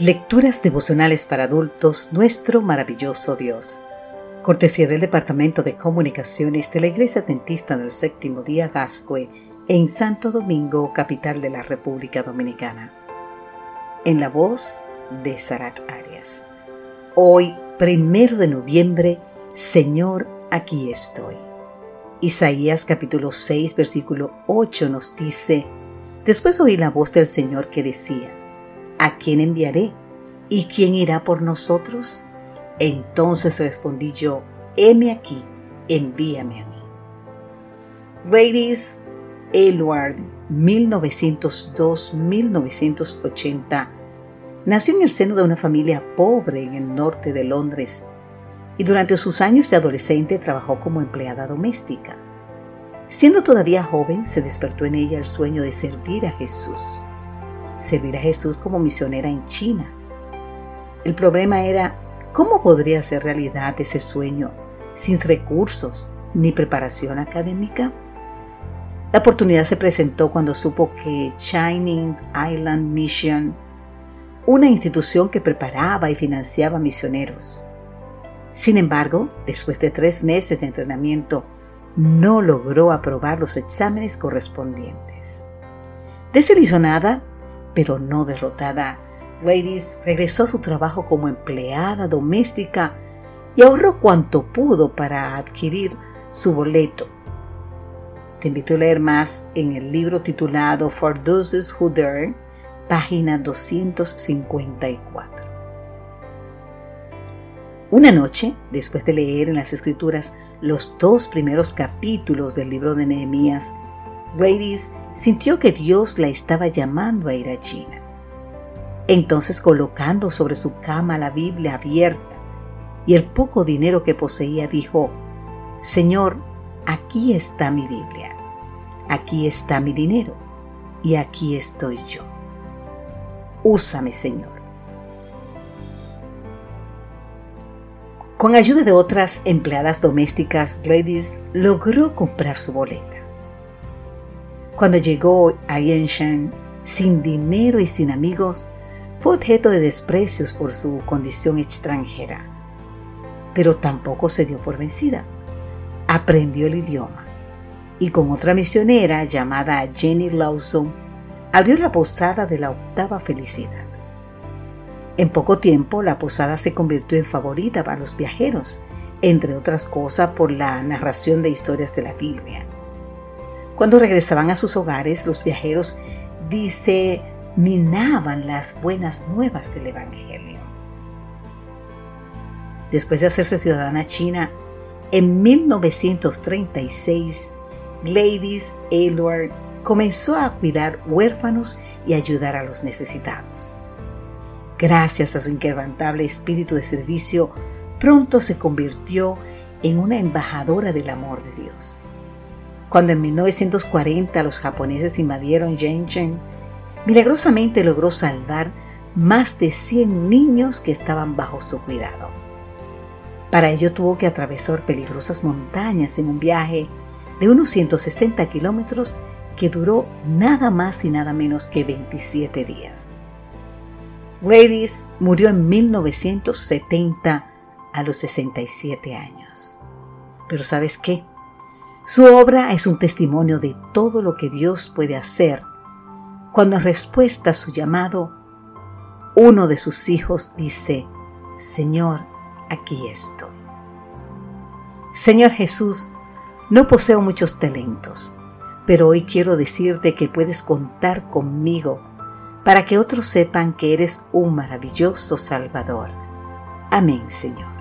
Lecturas devocionales para adultos, nuestro maravilloso Dios. Cortesía del Departamento de Comunicaciones de la Iglesia Dentista del Séptimo Día Gascue en Santo Domingo, capital de la República Dominicana. En la voz de Sarat Arias. Hoy, primero de noviembre, Señor, aquí estoy. Isaías capítulo 6, versículo 8 nos dice, Después oí la voz del Señor que decía, ¿A quién enviaré? ¿Y quién irá por nosotros? Entonces respondí yo, heme aquí, envíame a mí. Ladies Aylward, 1902-1980, nació en el seno de una familia pobre en el norte de Londres y durante sus años de adolescente trabajó como empleada doméstica. Siendo todavía joven, se despertó en ella el sueño de servir a Jesús servir a Jesús como misionera en China. El problema era cómo podría ser realidad ese sueño sin recursos ni preparación académica. La oportunidad se presentó cuando supo que Shining Island Mission, una institución que preparaba y financiaba misioneros. Sin embargo, después de tres meses de entrenamiento, no logró aprobar los exámenes correspondientes. Desilusionada, pero no derrotada. Ladies regresó a su trabajo como empleada doméstica y ahorró cuanto pudo para adquirir su boleto. Te invito a leer más en el libro titulado For Those Who Dare, página 254. Una noche, después de leer en las escrituras los dos primeros capítulos del libro de Nehemías, Gladys sintió que Dios la estaba llamando a ir a China. Entonces colocando sobre su cama la Biblia abierta y el poco dinero que poseía, dijo, Señor, aquí está mi Biblia, aquí está mi dinero y aquí estoy yo. Úsame, Señor. Con ayuda de otras empleadas domésticas, Gladys logró comprar su boleta. Cuando llegó a Yenshan sin dinero y sin amigos, fue objeto de desprecios por su condición extranjera. Pero tampoco se dio por vencida. Aprendió el idioma y con otra misionera llamada Jenny Lawson abrió la posada de la octava felicidad. En poco tiempo la posada se convirtió en favorita para los viajeros, entre otras cosas por la narración de historias de la Biblia. Cuando regresaban a sus hogares, los viajeros diseminaban las buenas nuevas del Evangelio. Después de hacerse ciudadana china, en 1936, Gladys Aylward comenzó a cuidar huérfanos y ayudar a los necesitados. Gracias a su inquebrantable espíritu de servicio, pronto se convirtió en una embajadora del amor de Dios. Cuando en 1940 los japoneses invadieron Shenzhen, milagrosamente logró salvar más de 100 niños que estaban bajo su cuidado. Para ello tuvo que atravesar peligrosas montañas en un viaje de unos 160 kilómetros que duró nada más y nada menos que 27 días. Gladys murió en 1970 a los 67 años. Pero ¿sabes qué? Su obra es un testimonio de todo lo que Dios puede hacer cuando en respuesta a su llamado, uno de sus hijos dice, Señor, aquí estoy. Señor Jesús, no poseo muchos talentos, pero hoy quiero decirte que puedes contar conmigo para que otros sepan que eres un maravilloso Salvador. Amén, Señor.